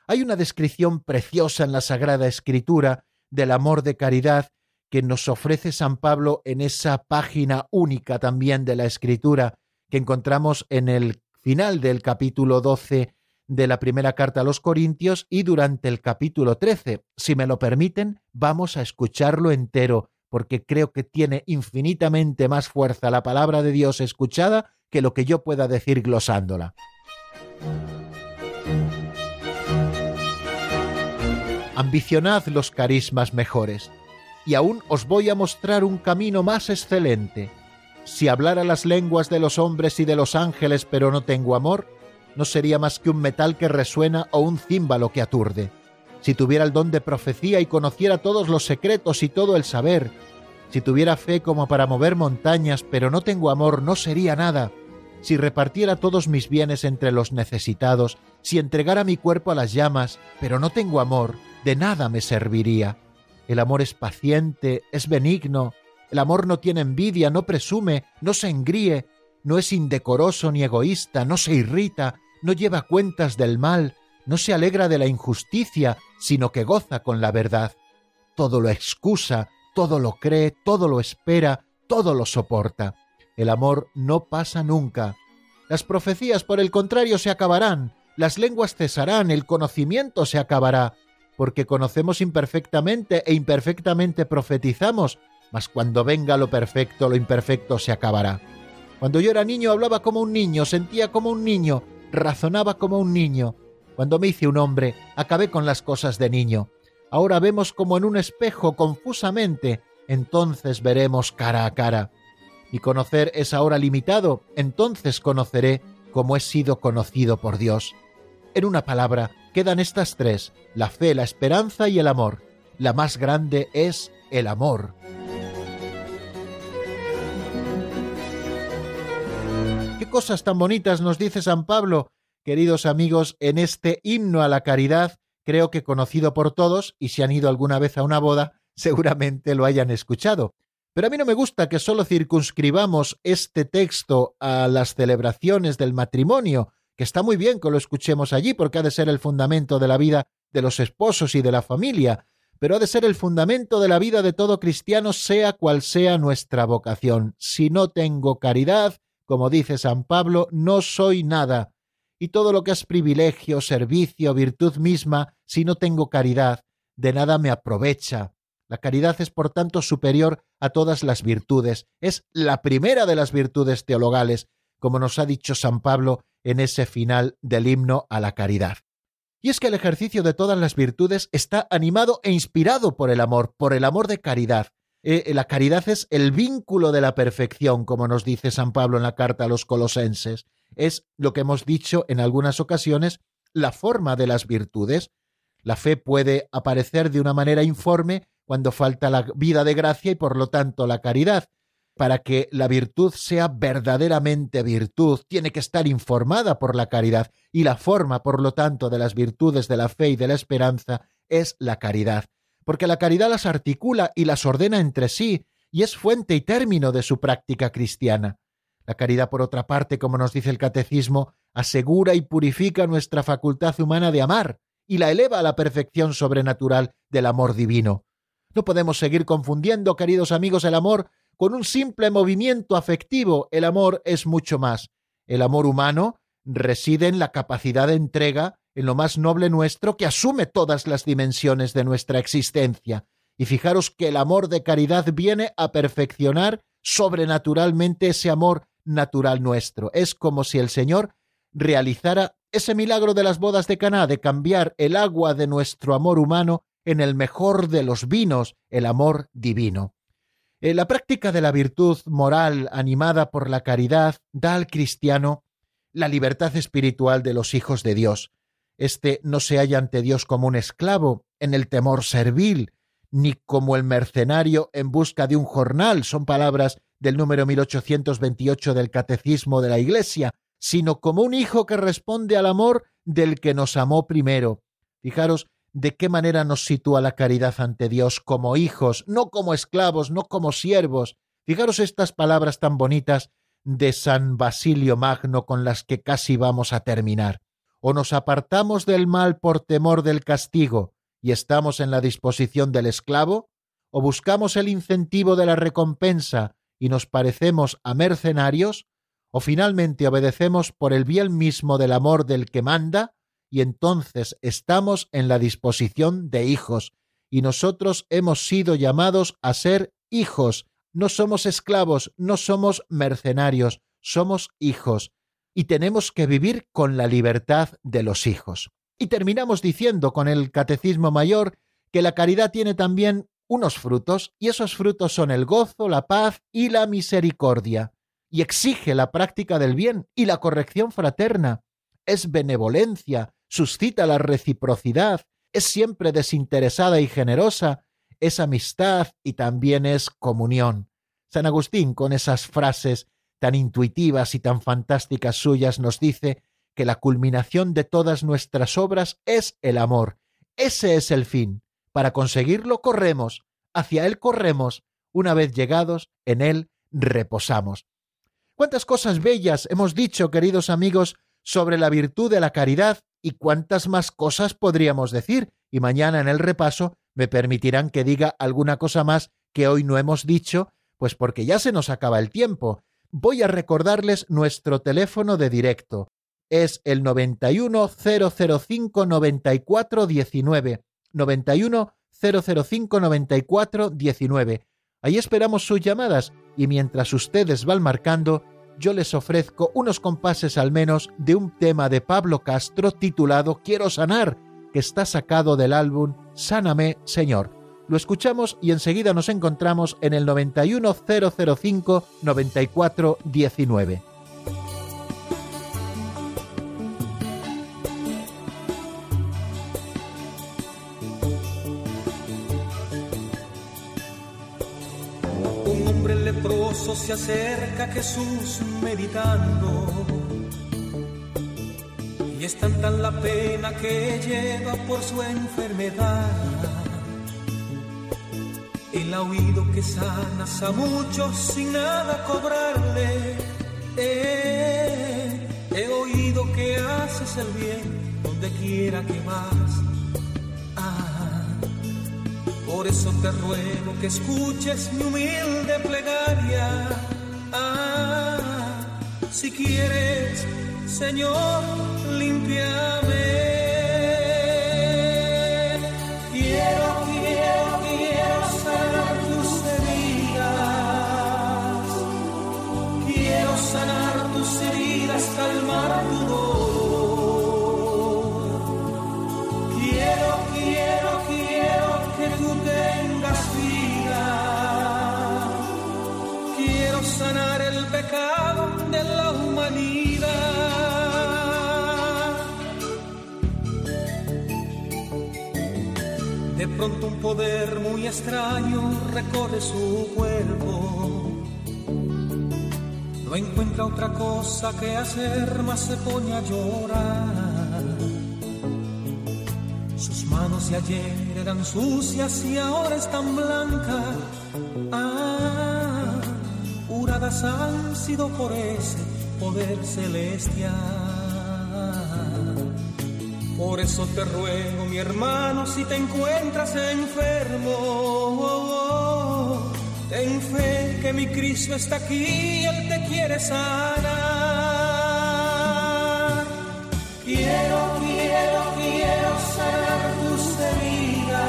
Hay una descripción preciosa en la Sagrada Escritura del amor de caridad que nos ofrece San Pablo en esa página única también de la Escritura que encontramos en el final del capítulo 12 de la primera carta a los Corintios y durante el capítulo 13. Si me lo permiten, vamos a escucharlo entero, porque creo que tiene infinitamente más fuerza la palabra de Dios escuchada que lo que yo pueda decir glosándola. Ambicionad los carismas mejores y aún os voy a mostrar un camino más excelente. Si hablara las lenguas de los hombres y de los ángeles pero no tengo amor, no sería más que un metal que resuena o un címbalo que aturde. Si tuviera el don de profecía y conociera todos los secretos y todo el saber, si tuviera fe como para mover montañas pero no tengo amor, no sería nada. Si repartiera todos mis bienes entre los necesitados, si entregara mi cuerpo a las llamas, pero no tengo amor, de nada me serviría. El amor es paciente, es benigno, el amor no tiene envidia, no presume, no se engríe, no es indecoroso ni egoísta, no se irrita, no lleva cuentas del mal, no se alegra de la injusticia, sino que goza con la verdad. Todo lo excusa, todo lo cree, todo lo espera, todo lo soporta. El amor no pasa nunca. Las profecías, por el contrario, se acabarán, las lenguas cesarán, el conocimiento se acabará, porque conocemos imperfectamente e imperfectamente profetizamos, mas cuando venga lo perfecto, lo imperfecto se acabará. Cuando yo era niño hablaba como un niño, sentía como un niño, razonaba como un niño. Cuando me hice un hombre, acabé con las cosas de niño. Ahora vemos como en un espejo confusamente, entonces veremos cara a cara. Mi conocer es ahora limitado, entonces conoceré como he sido conocido por Dios. En una palabra, quedan estas tres, la fe, la esperanza y el amor. La más grande es el amor. ¿Qué cosas tan bonitas nos dice San Pablo, queridos amigos, en este himno a la caridad, creo que conocido por todos, y si han ido alguna vez a una boda, seguramente lo hayan escuchado. Pero a mí no me gusta que solo circunscribamos este texto a las celebraciones del matrimonio, que está muy bien que lo escuchemos allí porque ha de ser el fundamento de la vida de los esposos y de la familia, pero ha de ser el fundamento de la vida de todo cristiano, sea cual sea nuestra vocación. Si no tengo caridad, como dice San Pablo, no soy nada. Y todo lo que es privilegio, servicio, virtud misma, si no tengo caridad, de nada me aprovecha. La caridad es, por tanto, superior a todas las virtudes. Es la primera de las virtudes teologales, como nos ha dicho San Pablo en ese final del himno a la caridad. Y es que el ejercicio de todas las virtudes está animado e inspirado por el amor, por el amor de caridad. Eh, la caridad es el vínculo de la perfección, como nos dice San Pablo en la carta a los colosenses. Es lo que hemos dicho en algunas ocasiones, la forma de las virtudes. La fe puede aparecer de una manera informe cuando falta la vida de gracia y por lo tanto la caridad. Para que la virtud sea verdaderamente virtud, tiene que estar informada por la caridad y la forma, por lo tanto, de las virtudes de la fe y de la esperanza es la caridad porque la caridad las articula y las ordena entre sí, y es fuente y término de su práctica cristiana. La caridad, por otra parte, como nos dice el catecismo, asegura y purifica nuestra facultad humana de amar y la eleva a la perfección sobrenatural del amor divino. No podemos seguir confundiendo, queridos amigos, el amor con un simple movimiento afectivo. El amor es mucho más. El amor humano reside en la capacidad de entrega en lo más noble nuestro que asume todas las dimensiones de nuestra existencia. Y fijaros que el amor de caridad viene a perfeccionar sobrenaturalmente ese amor natural nuestro. Es como si el Señor realizara ese milagro de las bodas de Caná de cambiar el agua de nuestro amor humano en el mejor de los vinos, el amor divino. Eh, la práctica de la virtud moral animada por la caridad da al cristiano la libertad espiritual de los hijos de Dios, este no se halla ante Dios como un esclavo, en el temor servil, ni como el mercenario en busca de un jornal, son palabras del número 1828 del Catecismo de la Iglesia, sino como un hijo que responde al amor del que nos amó primero. Fijaros de qué manera nos sitúa la caridad ante Dios como hijos, no como esclavos, no como siervos. Fijaros estas palabras tan bonitas de San Basilio Magno con las que casi vamos a terminar o nos apartamos del mal por temor del castigo y estamos en la disposición del esclavo, o buscamos el incentivo de la recompensa y nos parecemos a mercenarios, o finalmente obedecemos por el bien mismo del amor del que manda, y entonces estamos en la disposición de hijos, y nosotros hemos sido llamados a ser hijos, no somos esclavos, no somos mercenarios, somos hijos, y tenemos que vivir con la libertad de los hijos. Y terminamos diciendo con el Catecismo Mayor que la caridad tiene también unos frutos, y esos frutos son el gozo, la paz y la misericordia, y exige la práctica del bien y la corrección fraterna. Es benevolencia, suscita la reciprocidad, es siempre desinteresada y generosa, es amistad y también es comunión. San Agustín, con esas frases tan intuitivas y tan fantásticas suyas, nos dice que la culminación de todas nuestras obras es el amor. Ese es el fin. Para conseguirlo corremos, hacia él corremos, una vez llegados, en él reposamos. Cuántas cosas bellas hemos dicho, queridos amigos, sobre la virtud de la caridad y cuántas más cosas podríamos decir, y mañana en el repaso me permitirán que diga alguna cosa más que hoy no hemos dicho, pues porque ya se nos acaba el tiempo, voy a recordarles nuestro teléfono de directo. Es el 91005 9419. 91 005 94 19. Ahí esperamos sus llamadas y mientras ustedes van marcando, yo les ofrezco unos compases al menos de un tema de Pablo Castro titulado Quiero sanar, que está sacado del álbum Sáname, Señor. Lo escuchamos y enseguida nos encontramos en el 91005 9419. Se acerca Jesús meditando. Y es tanta la pena que lleva por su enfermedad él ha oído que sanas a muchos sin nada cobrarle. He oído que haces el bien donde quiera que vas. Por eso te ruego que escuches mi humilde plegaria. Ah, si quieres Señor, limpiame. Pronto un poder muy extraño recorre su cuerpo. No encuentra otra cosa que hacer, más se pone a llorar. Sus manos de ayer eran sucias y ahora están blancas. Ah, juradas han sido por ese poder celestial. Por eso te ruego, mi hermano, si te encuentras enfermo, ten fe que mi Cristo está aquí y Él te quiere sanar. Quiero, quiero, quiero sanar tus heridas.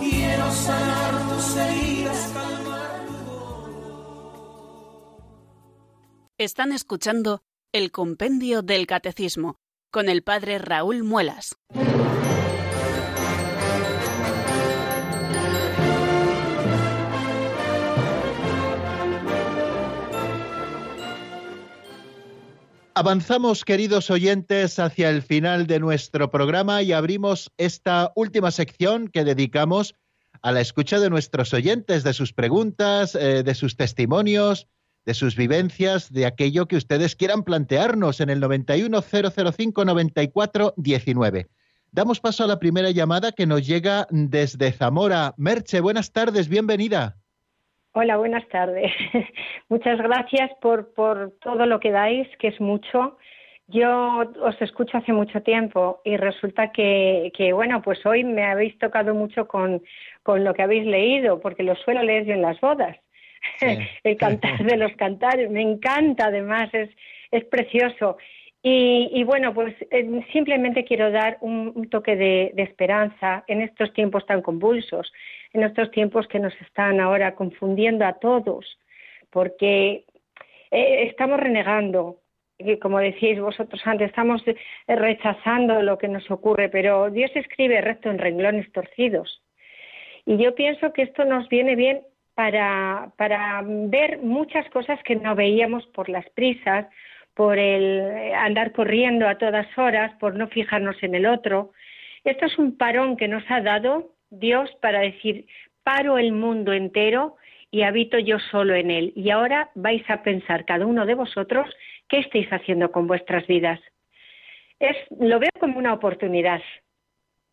Quiero sanar tus heridas, calmar tu dolor. Están escuchando el Compendio del Catecismo con el Padre Raúl Muelas. Avanzamos, queridos oyentes, hacia el final de nuestro programa y abrimos esta última sección que dedicamos a la escucha de nuestros oyentes, de sus preguntas, eh, de sus testimonios, de sus vivencias, de aquello que ustedes quieran plantearnos en el 910059419. Damos paso a la primera llamada que nos llega desde Zamora. Merche, buenas tardes, bienvenida. Hola, buenas tardes. Muchas gracias por, por todo lo que dais, que es mucho. Yo os escucho hace mucho tiempo y resulta que, que bueno, pues hoy me habéis tocado mucho con, con lo que habéis leído, porque lo suelo leer yo en las bodas. Sí. El cantar de los cantares, me encanta además, es, es precioso. Y, y bueno, pues eh, simplemente quiero dar un, un toque de, de esperanza en estos tiempos tan convulsos, en estos tiempos que nos están ahora confundiendo a todos, porque eh, estamos renegando, y como decíais vosotros antes, estamos eh, rechazando lo que nos ocurre, pero Dios escribe recto en renglones torcidos. Y yo pienso que esto nos viene bien para, para ver muchas cosas que no veíamos por las prisas, por el andar corriendo a todas horas, por no fijarnos en el otro. Esto es un parón que nos ha dado Dios para decir, paro el mundo entero y habito yo solo en él. Y ahora vais a pensar cada uno de vosotros qué estáis haciendo con vuestras vidas. Es, lo veo como una oportunidad.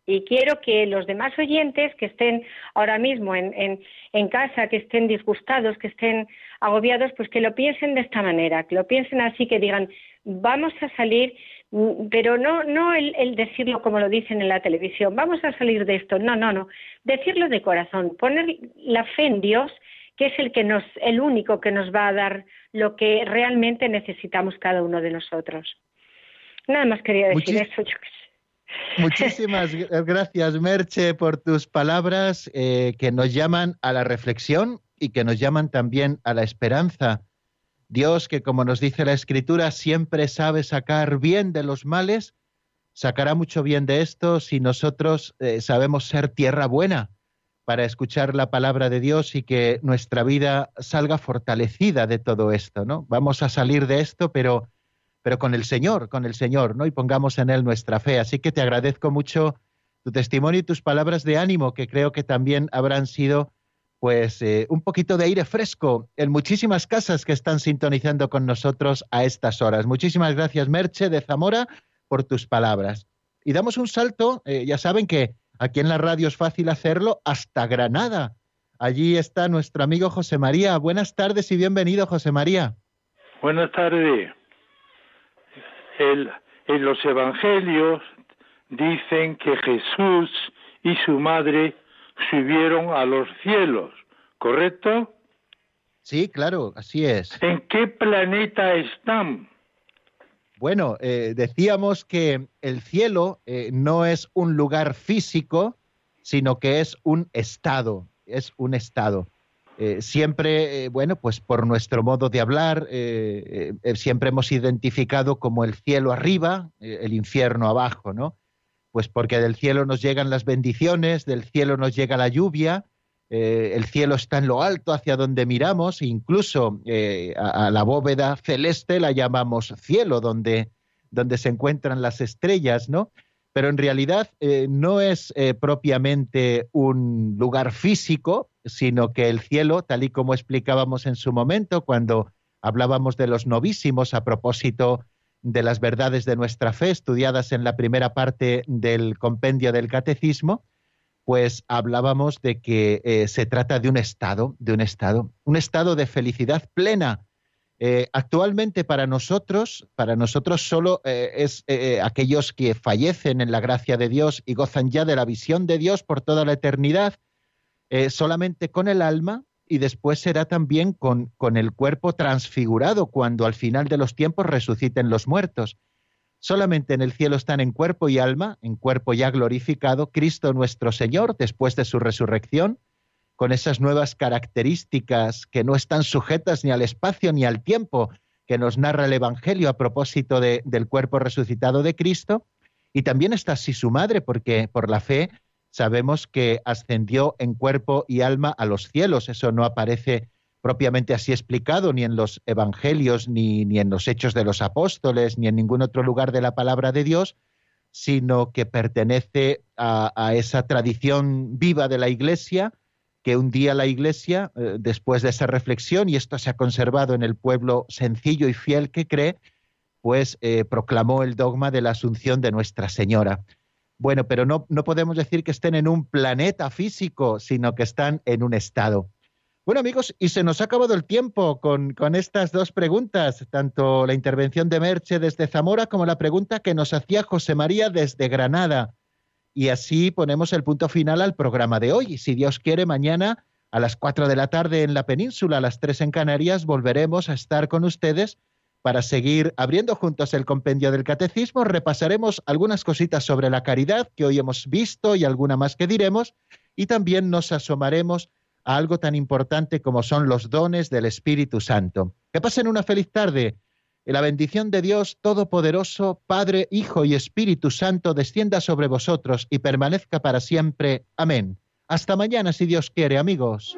Y quiero que los demás oyentes que estén ahora mismo en, en, en, casa, que estén disgustados, que estén agobiados, pues que lo piensen de esta manera, que lo piensen así, que digan, vamos a salir, pero no, no el, el decirlo como lo dicen en la televisión, vamos a salir de esto, no, no, no, decirlo de corazón, poner la fe en Dios, que es el que nos, el único que nos va a dar lo que realmente necesitamos cada uno de nosotros. Nada más quería decir Muchis- eso. yo. Muchísimas gracias, Merche, por tus palabras eh, que nos llaman a la reflexión y que nos llaman también a la esperanza. Dios, que como nos dice la Escritura, siempre sabe sacar bien de los males, sacará mucho bien de esto si nosotros eh, sabemos ser tierra buena para escuchar la palabra de Dios y que nuestra vida salga fortalecida de todo esto, ¿no? Vamos a salir de esto, pero pero con el Señor, con el Señor, ¿no? Y pongamos en Él nuestra fe. Así que te agradezco mucho tu testimonio y tus palabras de ánimo, que creo que también habrán sido, pues, eh, un poquito de aire fresco en muchísimas casas que están sintonizando con nosotros a estas horas. Muchísimas gracias, Merche de Zamora, por tus palabras. Y damos un salto, eh, ya saben que aquí en la radio es fácil hacerlo, hasta Granada. Allí está nuestro amigo José María. Buenas tardes y bienvenido, José María. Buenas tardes. El, en los evangelios dicen que Jesús y su madre subieron a los cielos, ¿correcto? Sí, claro, así es. ¿En qué planeta están? Bueno, eh, decíamos que el cielo eh, no es un lugar físico, sino que es un estado, es un estado. Eh, siempre, bueno, pues por nuestro modo de hablar, siempre hemos identificado como el cielo arriba, el infierno abajo, ¿no? Pues porque del cielo nos llegan las bendiciones, del cielo nos llega la lluvia, eh, el cielo está en lo alto hacia donde miramos, incluso eh, a, la bóveda celeste la llamamos cielo, donde, donde se encuentran las estrellas, ¿no? Pero en realidad eh, no es propiamente un lugar físico, sino que el cielo, tal y como explicábamos en su momento cuando hablábamos de los novísimos a propósito de las verdades de nuestra fe estudiadas en la primera parte del compendio del catecismo, pues hablábamos de que eh, se trata de un estado, de un estado, un estado de felicidad plena. Eh, actualmente para nosotros, para nosotros solo eh, es aquellos que fallecen en la gracia de Dios y gozan ya de la visión de Dios por toda la eternidad, solamente con el alma y después será también con, con el cuerpo transfigurado cuando al final de los tiempos resuciten los muertos. Solamente en el cielo están en cuerpo y alma, en cuerpo ya glorificado, Cristo nuestro Señor después de su resurrección, con esas nuevas características que no están sujetas ni al espacio ni al tiempo que nos narra el Evangelio a propósito del cuerpo resucitado de Cristo. Y también está así su madre, porque por la fe sabemos que ascendió en cuerpo y alma a los cielos. Eso no aparece propiamente así explicado, ni en los evangelios, ni, ni en los hechos de los apóstoles, ni en ningún otro lugar de la palabra de Dios, sino que pertenece a, esa tradición viva de la Iglesia, que un día la Iglesia, eh, después de esa reflexión, y esto se ha conservado en el pueblo sencillo y fiel que cree, pues eh, proclamó el dogma de la asunción de Nuestra Señora. Bueno, pero no, no podemos decir que estén en un planeta físico, sino que están en un estado. Bueno amigos, y se nos ha acabado el tiempo con, estas dos preguntas, tanto la intervención de Merche desde Zamora como la pregunta que nos hacía José María desde Granada. Y así ponemos el punto final al programa de hoy. Si Dios quiere, mañana a las cuatro de la tarde en la península, a las tres en Canarias, volveremos a estar con ustedes para seguir abriendo juntos el compendio del catecismo. Repasaremos algunas cositas sobre la caridad que hoy hemos visto y alguna más que diremos. Y también nos asomaremos a algo tan importante como son los dones del Espíritu Santo. Que pasen una feliz tarde. La bendición de Dios Todopoderoso, Padre, Hijo y Espíritu Santo, descienda sobre vosotros y permanezca para siempre. Amén. Hasta mañana, si Dios quiere, amigos.